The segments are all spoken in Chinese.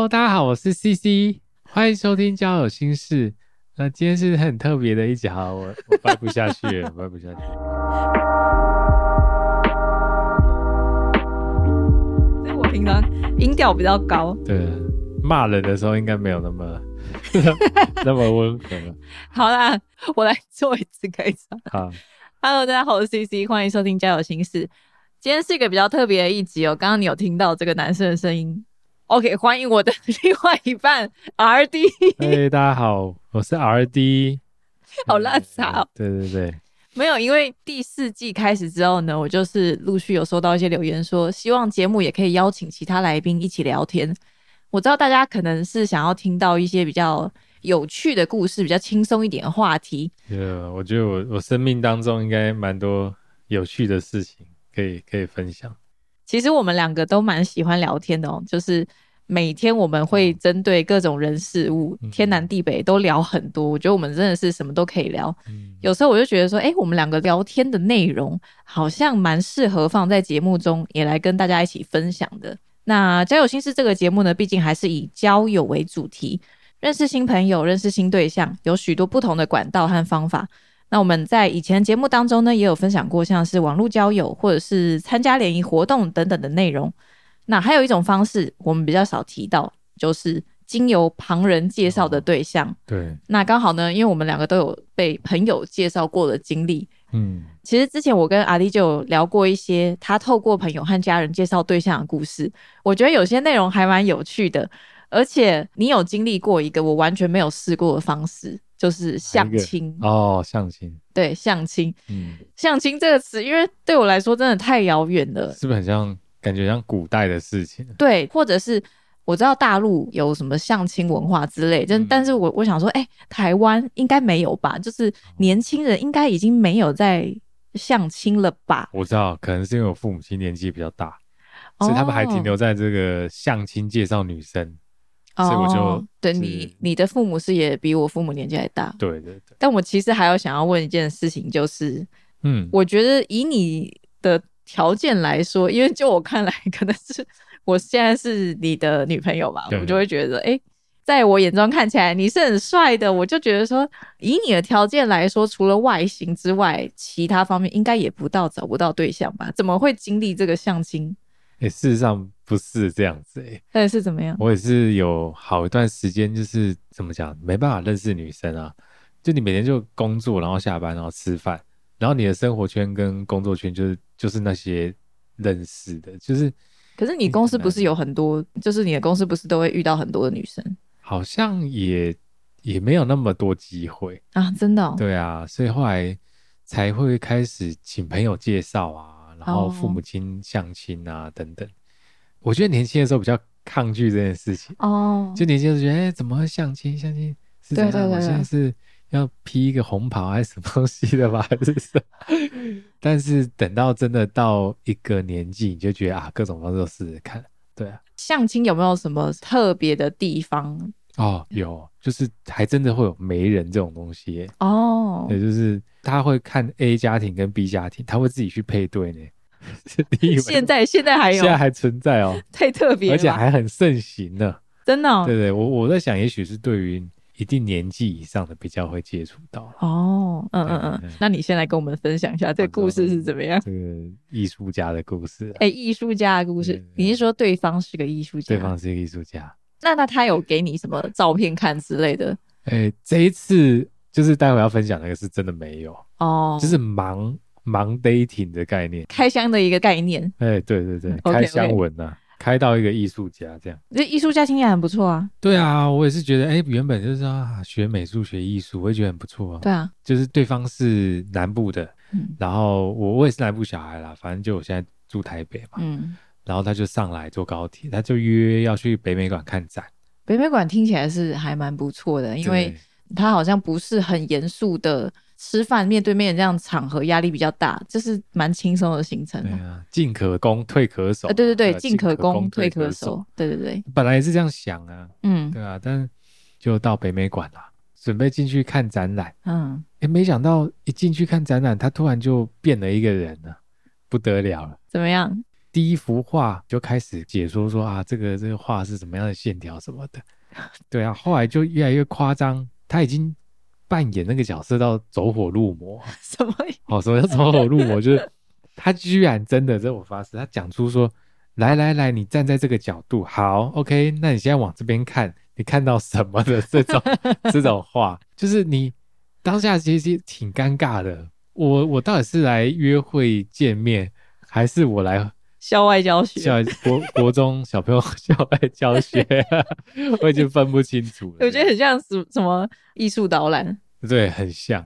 Hello，大家好，我是 CC，欢迎收听交友心事。那今天是很特别的一集，好，我我掰不下去了，掰不下去。所以我平常音调比较高。对，骂人的时候应该没有那么 那么温和。好啦，我来做一次开场。好，Hello，大家好，我是 CC，欢迎收听交友心事。今天是一个比较特别的一集哦。刚刚你有听到这个男生的声音？OK，欢迎我的 另外一半 RD。嘿，大家好，我是 RD，好烂杂哦。对对对，没有，因为第四季开始之后呢，我就是陆续有收到一些留言说，希望节目也可以邀请其他来宾一起聊天。我知道大家可能是想要听到一些比较有趣的故事，比较轻松一点的话题。呃，我觉得我我生命当中应该蛮多有趣的事情可以可以分享。其实我们两个都蛮喜欢聊天的哦，就是每天我们会针对各种人事物，嗯天南地北都聊很多。我觉得我们真的是什么都可以聊。嗯，有时候我就觉得说，哎，我们两个聊天的内容好像蛮适合放在节目中，也来跟大家一起分享的。那交友心事这个节目呢，毕竟还是以交友为主题，认识新朋友、认识新对象，有许多不同的管道和方法。那我们在以前节目当中呢，也有分享过像是网络交友或者是参加联谊活动等等的内容。那还有一种方式，我们比较少提到，就是经由旁人介绍的对象。对，那刚好呢，因为我们两个都有被朋友介绍过的经历。嗯，其实之前我跟阿丽就有聊过一些他透过朋友和家人介绍对象的故事，我觉得有些内容还蛮有趣的。而且你有经历过一个我完全没有试过的方式，就是相亲。哦，相亲，对，相亲，嗯，相亲这个词，因为对我来说真的太遥远了。是不是很像感觉像古代的事情？对，或者是我知道大陆有什么相亲文化之类，但、嗯但是我我想说，哎、台湾应该没有吧？就是年轻人应该已经没有在相亲了吧？我知道，可能是因为我父母亲年纪比较大，所以他们还停留在这个相亲介绍女生。所以我就哦对你，你的父母是也比我父母年纪还大，对对对，但我其实还有想要问一件事情，就是嗯，我觉得以你的条件来说，因为就我看来，可能是我现在是你的女朋友吧，我就会觉得，哎、在我眼中看起来你是很帅的，我就觉得说，以你的条件来说，除了外形之外，其他方面应该也不到找不到对象吧？怎么会经历这个相亲？诶、事实上不是这样子诶、到底是怎么样？我也是有好一段时间，就是怎么讲，没办法认识女生啊。就你每天就工作，然后下班，然后吃饭，然后你的生活圈跟工作圈就是就是那些认识的，就是可是你公司不是有很多，就是你的公司不是都会遇到很多的女生好像也也没有那么多机会。啊？真的、哦？对啊，所以后来才会开始请朋友介绍啊，然后父哦母亲相亲啊等等。我觉得年轻的时候比较抗拒这件事情，哦，就年轻的时候觉得，哎、怎么会相亲？相亲是怎样？对对对我现在是要披一个红袍还是什么东西的吧？还是什么？但是等到真的到一个年纪，你就觉得啊，各种方式都试试看。对啊，相亲有没有什么特别的地方？哦，有，就是还真的会有媒人这种东西。哦，也就是他会看 A 家庭跟 B 家庭，他会自己去配对呢。你以为现在现在还有现，在还存在哦，太特别，而且还很盛行呢。真的哦对对，我我在想，也许是对于一定年纪以上的比较会接触到哦，嗯嗯嗯那你先来跟我们分享一下这个故事是怎么样？这个艺术家的故事啊。哎，艺术家的故事对对，你是说对方是个艺术家？对方是个艺术家。那那他有给你什么照片看之类的？哎，这一次就是待会要分享那个是真的没有，哦，就是盲盲 dating 的概念。开箱的一个概念。哎，对对对开箱文呐、开到一个艺术家这样。这艺术家听起来很不错啊。对啊，我也是觉得，哎，原本就是啊，学美术、学艺术，我也觉得很不错啊。对啊，就是对方是南部的，嗯然后我我也是南部小孩啦，反正就我现在住台北嘛，嗯，然后他就上来坐高铁，他就约要去北美馆看展，北美馆听起来是还蛮不错的，因为对他好像不是很严肃的吃饭，面对面这样场合压力比较大，这是蛮轻松的行程哦。对啊，进可攻，退可守啊，对对对，进可攻，退可可守。。对对对，本来也是这样想啊，嗯对啊，但就到北美馆啦，准备进去看展览，嗯，哎，没想到一进去看展览，他突然就变了一个人了，不得了了。怎么样？第一幅画就开始解说说啊，这个这个画是什么样的线条什么的，对啊，后来就越来越夸张，他已经扮演那个角色到走火入魔。什么？哦，什么叫走火入魔？就是他居然真的，这我发誓，他讲出说，来来来，你站在这个角度，好，OK，那你现在往这边看，你看到什么的这种 这种话，就是你当下其实挺尴尬的。我我到底是来约会见面，还是我来校外教学？校外国国中小朋友校外教学，我已经分不清楚了。我觉得很像什什么艺术导览，对，很像。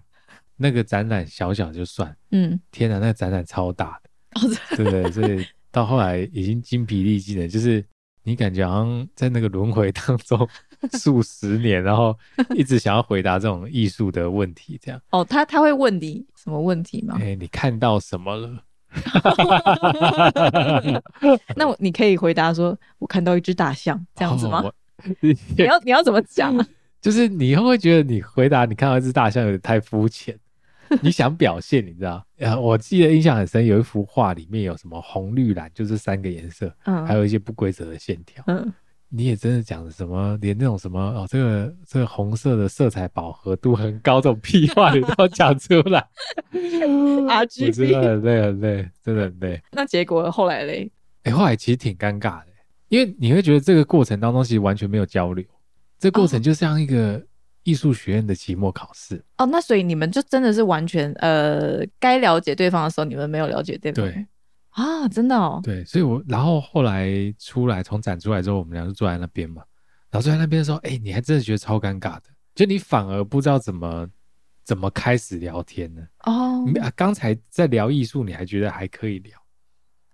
那个展览小小就算，嗯，天哪，那个展览超大的，哦，对不对？所以到后来已经精疲力尽了，就是你感觉好像在那个轮回当中数十年，然后一直想要回答这种艺术的问题，这样。哦，他他会问你什么问题吗？哎，你看到什么了？那我你可以回答说，我看到一只大象，这样子吗？哦 你要你要怎么讲啊？就是你会不会觉得你回答你看到一只大象有点太肤浅？你想表现，你知道？呃，我记得印象很深，有一幅画里面有什么红绿蓝，就是三个颜色，嗯还有一些不规则的线条。嗯，你也真的讲什么，连那种什么哦，这个这个红色的色彩饱和度很高这种屁话你都要讲出来 我真 RGB 的很累很累，真的很累。那结果后来嘞？哎、后来其实挺尴尬的，因为你会觉得这个过程当中其实完全没有交流，这个过程就像一个艺术学院的期末考试。哦，那所以你们就真的是完全呃，该了解对方的时候，你们没有了解对方。对啊，真的哦。对，所以我然后后来出来从展出来之后，我们俩就坐在那边嘛，然后坐在那边的时候，哎、你还真的觉得超尴尬的，就你反而不知道怎么怎么开始聊天呢？哦刚才在聊艺术，你还觉得还可以聊，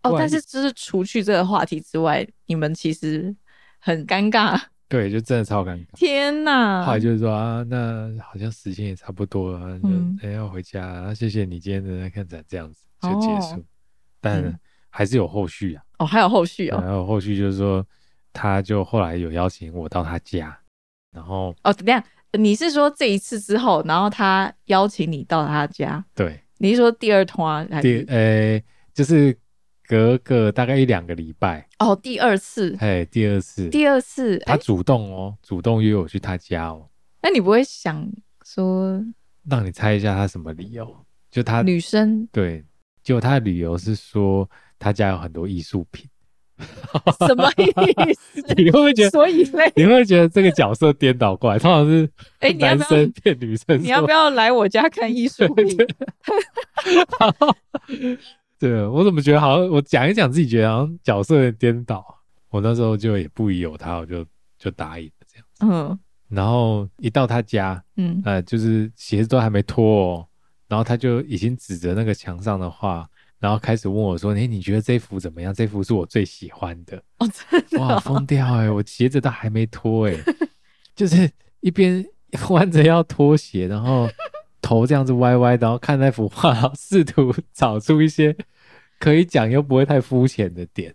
哦，但是就是除去这个话题之外，你们其实很尴尬。对，就真的超尴尬。天哪！后来就是说啊，那好像时间也差不多了，就嗯哎、要回家谢谢你今天的来看展，这样子就结束。哦但嗯。还是有后续啊，哦，还有后续哦。还有后续就是说，他就后来有邀请我到他家，然后哦，等一下，你是说这一次之后，然后他邀请你到他家？对，你是说第二团还第是？呃就是隔个大概一两个礼拜，哦，第二次，哎，第二次。第二次，哎，他主动哦，主动约我去他家哦，那你不会想说让你猜一下他什么理由？就他女生？对，结果他的理由是说他家有很多艺术品。什么意思？你会不会觉得？所以嘞，你会不会觉得这个角色颠倒过来？通常是哎，男生骗女生，你要不？要来我家看艺术品？对我怎么觉得好像我讲一讲自己觉得好像角色颠倒。我那时候就也不疑有他，我就就答应了这样。嗯然后一到他家，嗯，呃，就是鞋子都还没脱哦，然后他就已经指着那个墙上的画，然后开始问我说：“哎，你觉得这幅怎么样？这幅是我最喜欢的。”哦，真的哇，哦，疯掉哎、我鞋子都还没脱哎、就是一边弯着要脱鞋，然后头这样子歪歪，然后看那幅画，然后试图找出一些可以讲又不会太肤浅的点。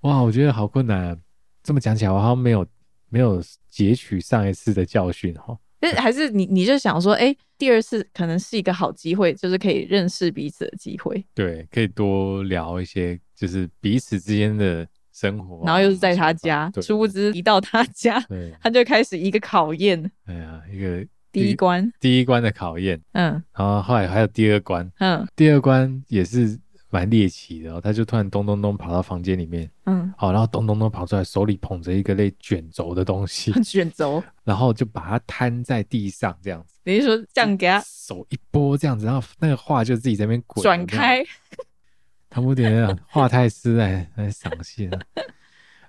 哇，我觉得好困难、啊。这么讲起来，我好像没有没有截取上一次的教训哈。但还是你你就想说，哎，第二次可能是一个好机会，就是可以认识彼此的机会，对，可以多聊一些就是彼此之间的生活啊、然后又是在他家，对殊不知一到他家，他就开始一个考验，哎呀，一个第一关，第一关的考验，嗯。然后后来还有第二关，嗯。第二关也是蛮猎奇的、哦，他就突然咚咚咚跑到房间里面，嗯，好，然后咚咚咚跑出来，手里捧着一个类卷轴的东西，卷轴，然后就把它摊在地上这样子，你是说这样给他手一拨这样子，然后那个画就自己在那边滚，转开？他有点画太师来来赏析了，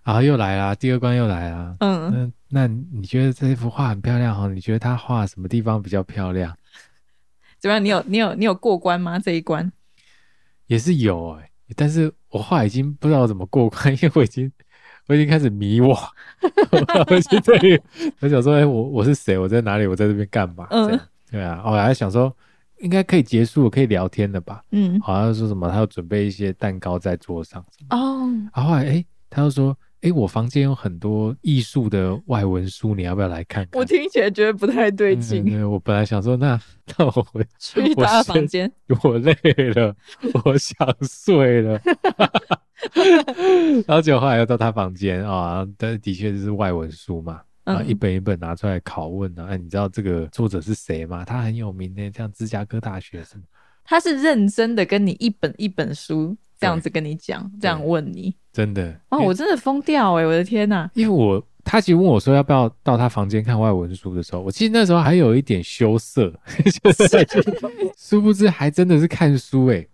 然 后又来啦，第二关又来啦。嗯，那那你觉得这幅画很漂亮哦？你觉得他画什么地方比较漂亮？怎么样？你有你有你有过关吗？这一关？也是有哎、但是我话已经不知道怎么过关，因为我已经我已经开始迷惘，我在这里，我想说，哎、我我是谁？我在哪里？我在这边干嘛？嗯这样对啊，我还想说，应该可以结束，可以聊天了吧？嗯，好像说什么，他要准备一些蛋糕在桌上哦，然后后来，哎、他又说，哎，我房间有很多艺术的外文书，你要不要来看看？我听起来觉得不太对劲。对，我本来想说，那那我回 去他的房间，我累了，我想睡了。然后结果后来又到他房间啊，但的确就是外文书嘛，啊，一本一本拿出来拷问啊。哎，你知道这个作者是谁吗？他很有名的，像芝加哥大学什么。他是认真的跟你一本一本书这样子跟你讲，这样问你，真的哦，我真的疯掉哎！我的天呐！因为我他其实问我说要不要到他房间看外文书的时候，我其实那时候还有一点羞涩，殊不知还真的是看书哎。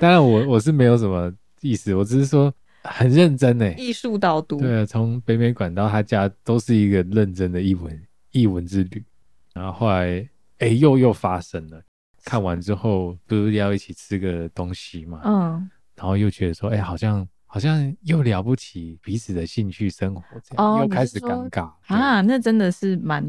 当然我我是没有什么意思，我只是说很认真哎。艺术导读，对啊，从北美馆到他家都是一个认真的译文译文之旅。然后后来哎又又发生了。看完之后，不是要一起吃个东西嘛？嗯，然后又觉得说，哎，好像好像又了不起彼此的兴趣生活，这样又开始尴尬啊！那真的是蛮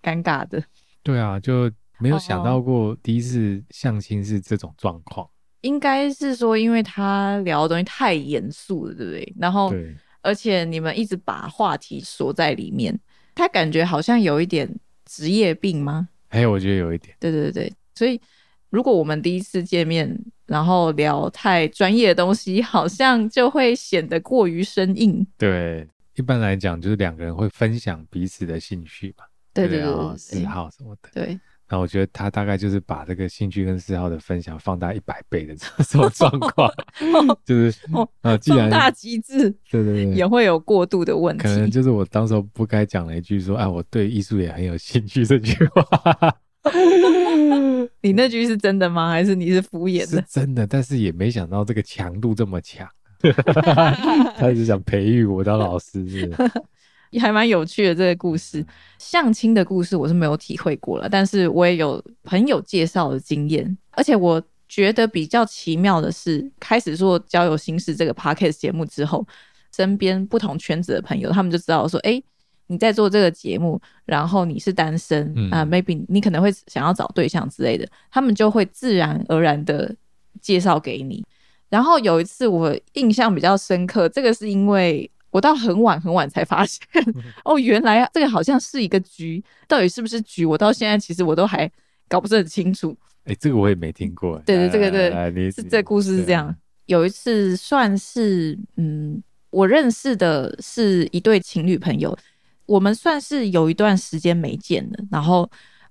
尴尬的。对啊，就没有想到过第一次相亲是这种状况。应该是说，因为他聊的东西太严肃了，对不对？然后，而且你们一直把话题锁在里面，他感觉好像有一点职业病吗？哎，我觉得有一点。对对对，所以。如果我们第一次见面，然后聊太专业的东西，好像就会显得过于生硬。对，一般来讲就是两个人会分享彼此的兴趣嘛，对对对，嗜好什么的。对，那我觉得他大概就是把这个兴趣跟嗜好的分享放大一百倍的这种状况，就是啊，既然大极致，对对对，也会有过度的问题。可能就是我当时候不该讲了一句说，哎，我对艺术也很有兴趣这句话。你那句是真的吗？还是你是敷衍的？是真的，但是也没想到这个强度这么强。他是想培育我当老师，是 也还蛮有趣的这个故事。相亲的故事我是没有体会过了，但是我也有朋友介绍的经验。而且我觉得比较奇妙的是，开始做交友心事这个 podcast 节目之后，身边不同圈子的朋友，他们就知道说，哎。你在做这个节目，然后你是单身啊，maybe 你可能会想要找对象之类的，他们就会自然而然的介绍给你。然后有一次我印象比较深刻，这个是因为我到很晚很晚才发现，哦，原来这个好像是一个局，到底是不是局，我到现在其实我都还搞不是很清楚。哎，这个我也没听过。对对，这个对，是这故事是这样。有一次算是嗯，我认识的是一对情侣朋友。我们算是有一段时间没见了，然后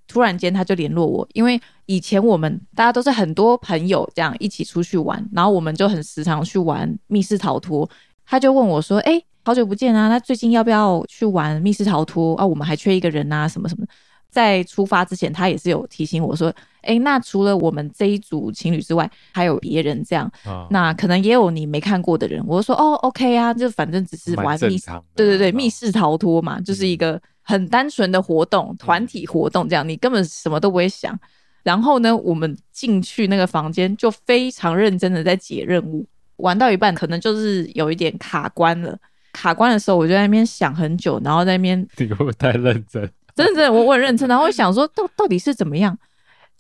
突然间他就联络我，因为以前我们大家都是很多朋友这样一起出去玩，然后我们就很时常去玩密室逃脱。他就问我说：“哎，好久不见啊，那最近要不要去玩密室逃脱啊？我们还缺一个人啊，什么什么。”在出发之前，他也是有提醒我说：“哎，那除了我们这一组情侣之外，还有别人这样，那可能也有你没看过的人。”我说：“哦，OK 啊，就反正只是玩密室，对对对，密室逃脱嘛，就是一个很单纯的活动，团体活动这样，你根本什么都不会想。然后呢，我们进去那个房间，就非常认真的在解任务，玩到一半，可能就是有一点卡关了。卡关的时候，我就在那边想很久，然后在那边你会不会太认真？”真的，真的，我我很认真，然后我想说，到到底是怎么样？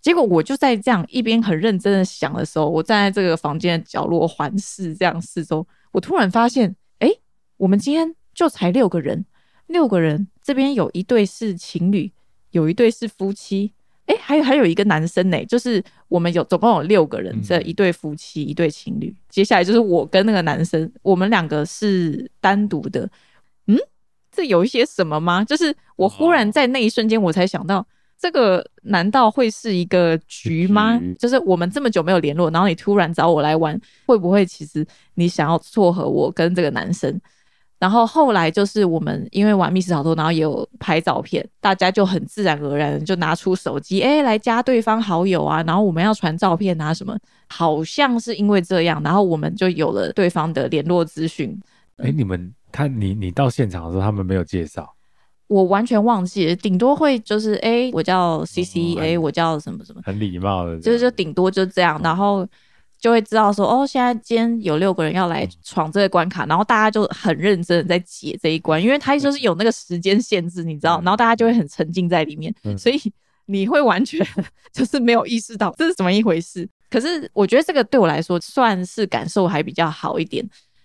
结果我就在这样一边很认真的想的时候，我站在这个房间的角落环视这样四周，我突然发现，哎，我们今天就才六个人，六个人，这边有一对是情侣，有一对是夫妻，哎，还有还有一个男生呢，就是我们有总共有六个人，这一对夫妻，一对情侣，接下来就是我跟那个男生，我们两个是单独的，嗯。这有一些什么吗？就是我忽然在那一瞬间，我才想到，这个难道会是一个局吗？就是我们这么久没有联络，然后你突然找我来玩，会不会其实你想要撮合我跟这个男生？然后后来就是我们因为玩密室逃脱，然后也有拍照片，大家就很自然而然就拿出手机，哎，来加对方好友啊。然后我们要传照片啊什么，好像是因为这样，然后我们就有了对方的联络资讯。哎，你们。他你你到现场的时候，他们没有介绍，我完全忘记了，顶多会就是哎，我叫 C C，哎，我叫什么什么，很礼貌的，就是就顶多就这样，然后就会知道说哦，现在今天有六个人要来闯这个关卡，然后大家就很认真的在解这一关，因为他就是有那个时间限制，你知道，然后大家就会很沉浸在里面，所以你会完全 就是没有意识到这是怎么一回事。可是我觉得这个对我来说算是感受还比较好一点。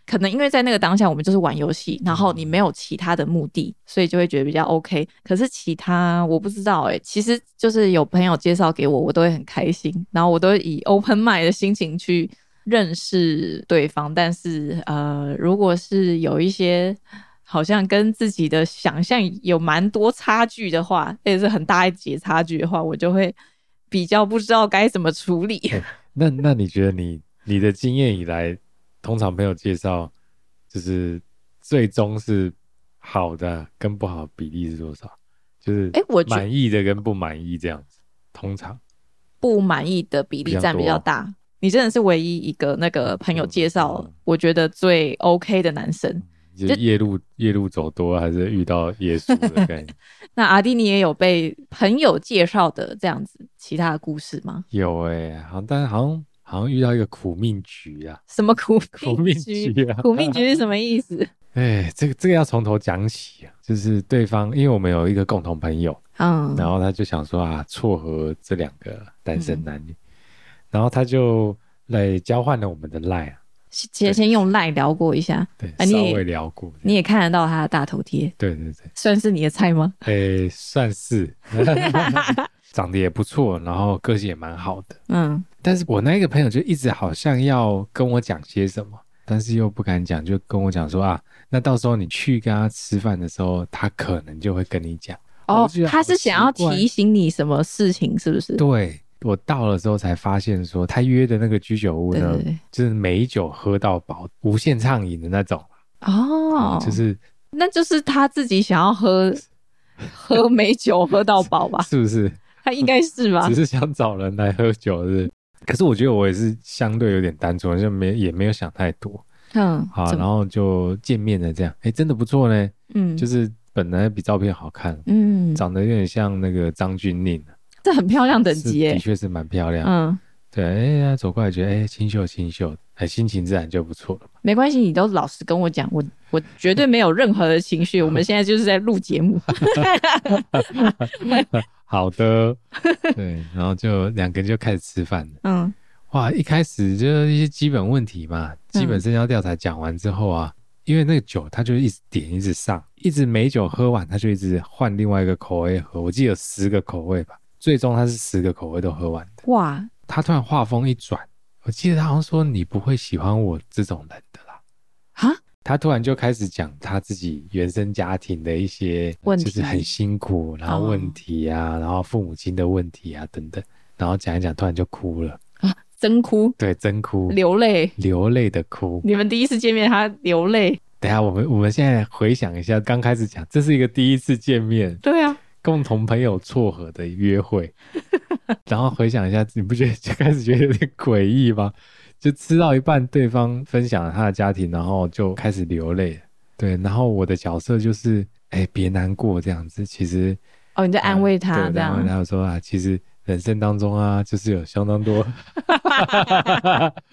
可能因为在那个当下我们就是玩游戏，然后你没有其他的目的，所以就会觉得比较 OK。可是其他我不知道哎、其实就是有朋友介绍给我，我都会很开心，然后我都以 open mind 的心情去认识对方。但是呃，如果是有一些好像跟自己的想象有蛮多差距的话，也是很大一截差距的话，我就会比较不知道该怎么处理。那那你觉得你你的经验以来，通常朋友介绍，就是最终是好的跟不好比例是多少？就是哎我满意的跟不满意这样子，通常不满意的比例占比较大。你真的是唯一一个那个朋友介绍嗯，我觉得最 OK 的男生。就夜路夜路走多，还是遇到耶稣的概念？那阿弟，你也有被朋友介绍的这样子其他的故事吗？有哎、好，但是好像好像遇到一个苦命局啊，什么苦苦命局？啊，苦命局是什么意思？哎，这个这个要从头讲起啊，就是对方，因为我们有一个共同朋友，嗯，然后他就想说啊，撮合这两个单身男嗯女，然后他就来交换了我们的 line 啊，先先用赖聊过一下，对，稍微聊过，你也看得到他的大头贴，对对对，算是你的菜吗？哎，算是 长得也不错，然后个性也蛮好的，嗯，但是我那一个朋友就一直好像要跟我讲些什么，但是又不敢讲，就跟我讲说啊，那到时候你去跟他吃饭的时候，他可能就会跟你讲。哦他是想要提醒你什么事情，是不是？对我到了之后才发现说，他约的那个居酒屋呢，对对对就是美酒喝到饱，无限畅饮的那种，哦，就是那就是他自己想要喝 喝美酒喝到饱吧？是不是？他应该是吧只？是想找人来喝酒，是是？可是我觉得我也是相对有点单纯，就没也没有想太多。嗯，好，然后就见面了，这样，哎，真的不错呢。嗯，就是本来比照片好看，嗯，长得有点像那个张钧甯，这很漂亮等是级耶的。确是蛮漂亮。嗯，对，哎，他走过来觉得哎清秀清秀，哎心情自然就不错了嘛。没关系，你都老实跟我讲，我我绝对没有任何的情绪。我们现在就是在录节目。好的，对，然后就两个人就开始吃饭了。嗯哇，一开始就是一些基本问题嘛，基本生肖调查讲完之后啊，因为那个酒他就一直点一直上，一直美酒喝完，他就一直换另外一个口味喝。我记得有十个口味吧，最终他是十个口味都喝完的。哇，他突然话锋一转，我记得他好像说你不会喜欢我这种人的啦。哈，他突然就开始讲他自己原生家庭的一些问题就是很辛苦，然后问题啊，然后父母亲的问题啊等等，然后讲一讲，突然就哭了啊，真哭对，真哭，流泪。流泪的哭。你们第一次见面，他流泪。等一下我们我们现在回想一下，刚开始讲，这是一个第一次见面，对啊，共同朋友撮合的约会，然后回想一下，你不觉得就开始觉得有点诡异吗？就吃到一半，对方分享了他的家庭，然后就开始流泪。对，然后我的角色就是，哎，别难过这样子。其实哦，你在安慰他对这样然后。说啊，其实人生当中啊，就是有相当多。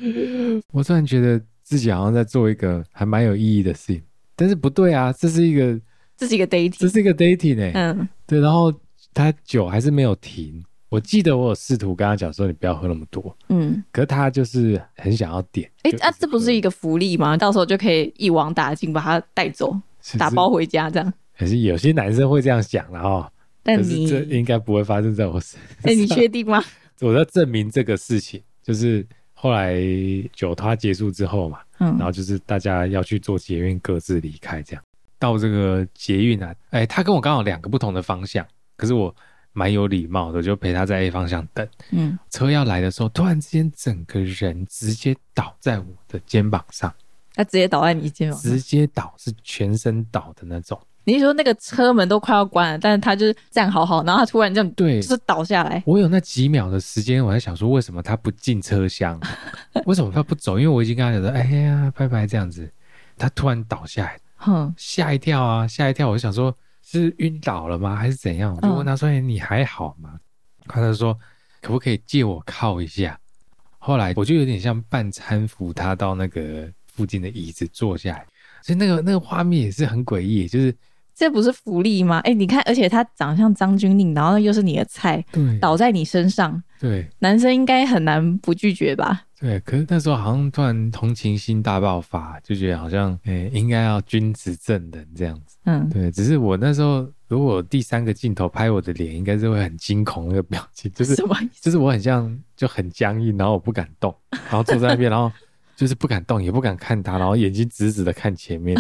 我突然觉得自己好像在做一个还蛮有意义的事情，但是不对啊，这是一个这是一个 dating。这是一个 dating 哎、嗯，对，然后他酒还是没有停。我记得我有试图跟他讲说，你不要喝那么多，嗯，可是他就是很想要点。哎、就啊，这不是一个个福利吗？到时候就可以一网打尽，把他带走，打包，回家这样。可是有些男生会这样想的哦，但是这应该不会发生在我身上。哎、你确定吗？我在证明这个事情，就是后来酒他结束之后嘛，嗯然后就是大家要去做捷运，各自离开这样。到这个捷运啊，哎，他跟我刚好两个不同的方向，可是我蛮有礼貌的，就陪他在 A 方向等。嗯，车要来的时候，突然之间整个人直接倒在我的肩膀上，他直接倒在你肩膀上直。接倒是全身倒的那种。你是说那个车门都快要关了，但是他就是站好好，然后他突然这样，对就是倒下来。我有那几秒的时间，我在想说，为什么他不进车厢？为什么他不走？因为我已经跟他讲说，哎呀，拜拜这样子。他突然倒下来，哼，吓一跳啊，吓一跳！我就想说，是晕倒了吗，还是怎样？我就问他说：“哎你还好吗？”他就说：“可不可以借我靠一下？”后来我就有点像半搀扶他到那个附近的椅子坐下来，所以那个那个画面也是很诡异，就是这不是福利吗？哎、你看，而且他长得像张钧甯，然后又是你的菜，倒在你身上，对男生应该很难不拒绝吧？对，可是那时候好像突然同情心大爆发，就觉得好像诶、应该要君子正人这样子。嗯，对，只是我那时候如果第三个镜头拍我的脸，应该是会很惊恐那个表情，就是什么意思？就是我很像就很僵硬，然后我不敢动，然后坐在那边，然后就是不敢动，也不敢看他，然后眼睛直直的看前面。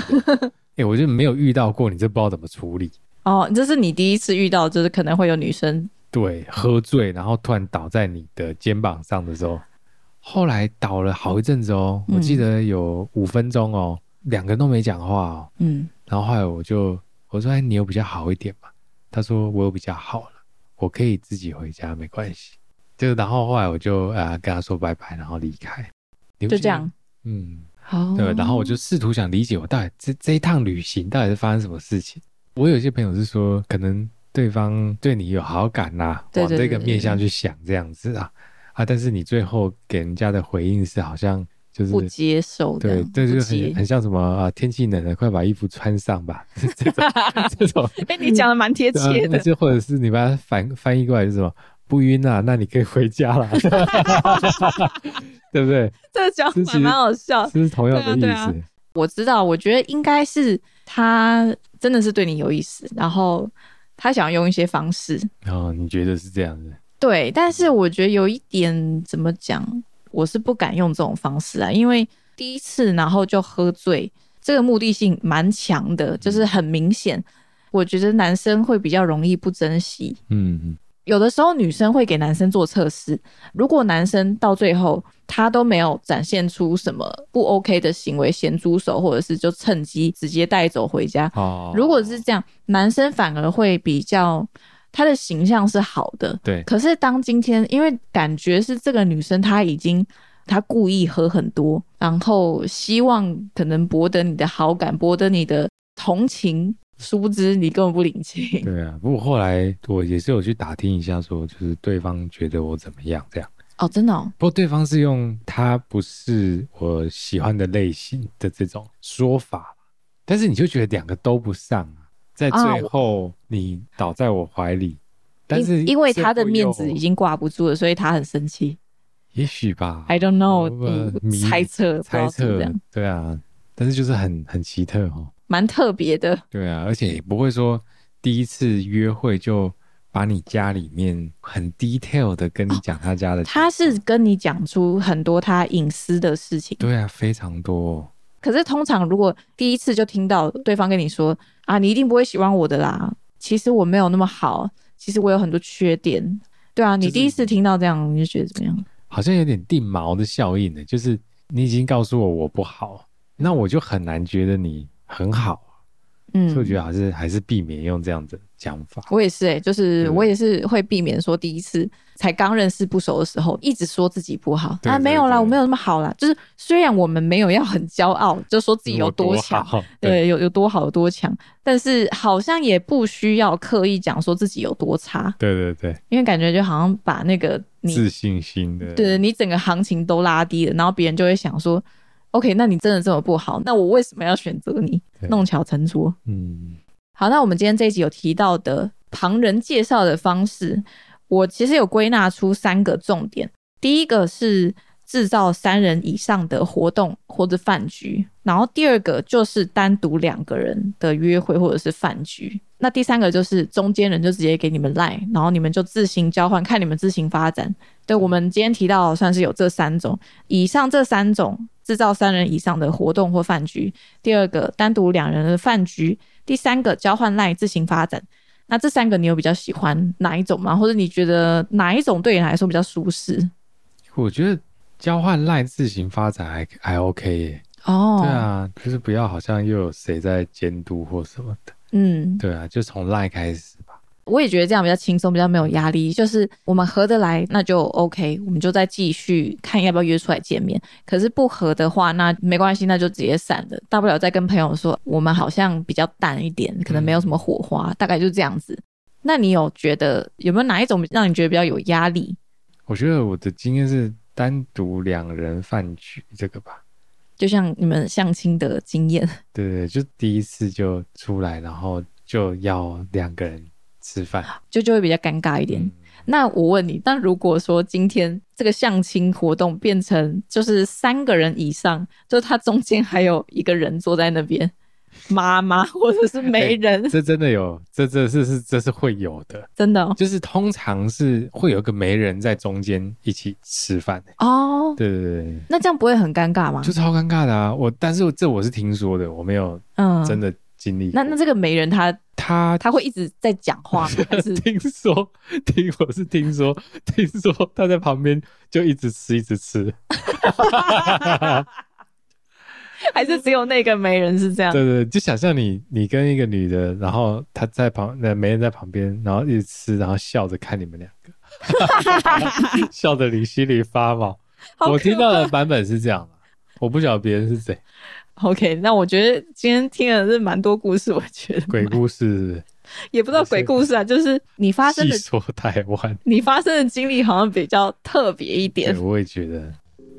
哎、我就没有遇到过，你这不知道怎么处理。哦，这是你第一次遇到，就是可能会有女生对，喝醉然后突然倒在你的肩膀上的时候，后来倒了好一阵子哦，我记嗯得有五分钟哦，两个人都没讲话哦。嗯然后后来我就我说：“哎，你有比较好一点吗？”他说：“我有比较好了，我可以自己回家，没关系。”就然后后来我就啊、跟他说拜拜，然后离开。就这样。嗯，好，对。然后我就试图想理解我到底这这一趟旅行到底是发生什么事情。我有些朋友是说，可能对方对你有好感呐、往这个面向去想这样子啊啊，但是你最后给人家的回应是好像就是不接受这对，，这就很很像什么啊，天气冷了，快把衣服穿上吧，这种 这种，哎、你讲的蛮贴切呃的，就或者是你把它反翻译过来是什么？不晕啊，那你可以回家了，对不对？这个讲法蛮好笑。这是同样的意思。我知道，我觉得应该是他真的是对你有意思，然后他想用一些方式，然后你觉得是这样子？对，但是我觉得有一点怎么讲，我是不敢用这种方式啊，因为第一次然后就喝醉，这个目的性蛮强的，就是很明显。我觉得男生会比较容易不珍惜，嗯嗯，有的时候女生会给男生做测试，如果男生到最后他都没有展现出什么不 OK 的行为，咸猪手，或者是就趁机直接带走回家，哦，如果是这样，男生反而会比较他的形象是好的。对可是当今天，因为感觉是这个女生她已经她故意喝很多，然后希望可能博得你的好感，博得你的同情，殊不知你根本不领情。对啊，不过后来我也是有去打听一下，说就是对方觉得我怎么样这样。哦，真的哦，不过对方是用他不是我喜欢的类型的这种说法，但是你就觉得两个都不上啊，在最后你倒在我怀里，但是因因为他的面子已经挂不住了，所以他很生气。也许吧 I don't know，猜测，猜测对啊，但是就是很很奇特哦，蛮特别的。对啊，而且也不会说第一次约会就把你家里面很 detail 的跟你讲他家的情、他是跟你讲出很多他隐私的事情。对啊，非常多，可是通常如果第一次就听到对方跟你说啊，你一定不会喜欢我的啦，其实我没有那么好，其实我有很多缺点。对啊，你第一次听到这样，你就觉得怎么样？好像有点定锚的效应呢，就是你已经告诉我我不好，那我就很难觉得你很好，嗯所以我觉得还是还是避免用这样子的讲法。我也是、欸，就是我也是会避免说第一次才刚认识不熟的时候，一直说自己不好啊，没有啦，我没有那么好啦。就是虽然我们没有要很骄傲，就说自己有多强，好，对，有有多好有多强，但是好像也不需要刻意讲说自己有多差，对对对，因为感觉就好像把那个你自信心的，对你整个行情都拉低了，然后别人就会想说，OK，那你真的这么不好，那我为什么要选择你？弄巧成拙。嗯，好，那我们今天这一集有提到的旁人介绍的方式，我其实有归纳出三个重点。第一个是制造三人以上的活动或者饭局，然后第二个就是单独两个人的约会或者是饭局。那第三个就是中间人就直接给你们赖，然后你们就自行交换，看你们自行发展。对我们今天提到算是有这三种，以上这三种制造三人以上的活动或饭局，第二个单独两人的饭局，第三个交换赖自行发展。那这三个你有比较喜欢哪一种吗？或者你觉得哪一种对你来说比较舒适？我觉得交换赖自行发展还还 OK 耶。哦，对，啊，就是不要好像又有谁在监督或什么的。嗯，对啊，就从赖开始吧。我也觉得这样比较轻松，比较没有压力。就是我们合得来，那就 OK，我们就再继续看要不要约出来见面。可是不合的话，那没关系，那就直接散了。大不了再跟朋友说，我们好像比较淡一点，可能没有什么火花，大概就这样子。那你有觉得有没有哪一种让你觉得比较有压力？我觉得我的经验是单独两人饭局这个吧。就像你们相亲的经验，对对，就第一次就出来，然后就要两个人吃饭。就就会比较尴尬一点。嗯那我问你，但如果说今天这个相亲活动变成就是三个人以上，就他中间还有一个人坐在那边，妈妈 或者是媒人，这真的有，这这是是这是会有的，真的哦就是通常是会有一个媒人在中间一起吃饭、哦，对对对对，那这样不会很尴尬吗？就超尴尬的啊！我但是这我是听说的，我没有嗯，真。的经历过。那那这个媒人他他他会一直在讲话吗？还是听说听我是听说 听说他在旁边就一直吃一直吃，还是只有那个媒人是这样？对对，就想象你你跟一个女的，然后她在旁，那媒人在旁边，然后一直吃，然后笑着看你们两个，笑得你心里发毛。我听到的版本是这样的，我不晓得别人是谁，OK，那我觉得今天听的是蛮多故事，我觉得鬼故事也不知道鬼故事啊，就是你发生的细说台湾，你发生的经历好像比较特别一点。对，。我也觉得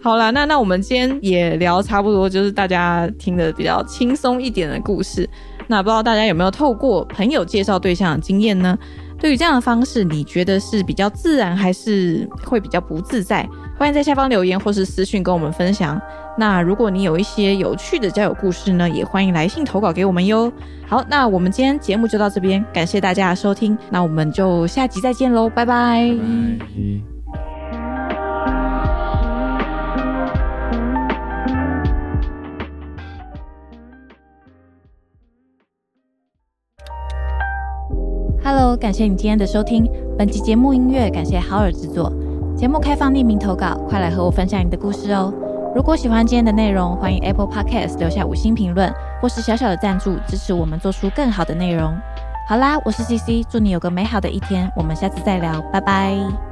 好啦，那那我们今天也聊差不多，就是大家听的比较轻松一点的故事。那不知道大家有没有透过朋友介绍对象的经验呢？对于这样的方式，你觉得是比较自然，还是会比较不自在？欢迎在下方留言或是私讯跟我们分享。那如果你有一些有趣的交友故事呢，也欢迎来信投稿给我们哟。好，那我们今天节目就到这边，感谢大家的收听，那我们就下集再见喽，拜拜。感谢你今天的收听。本期节目音乐感谢好尔制作。节目开放匿名投稿，快来和我分享你的故事哦。如果喜欢今天的内容，欢迎 Apple Podcast 留下五星评论，或是小小的赞助，支持我们做出更好的内容。好啦，我是 CC，祝你有个美好的一天，我们下次再聊，拜拜。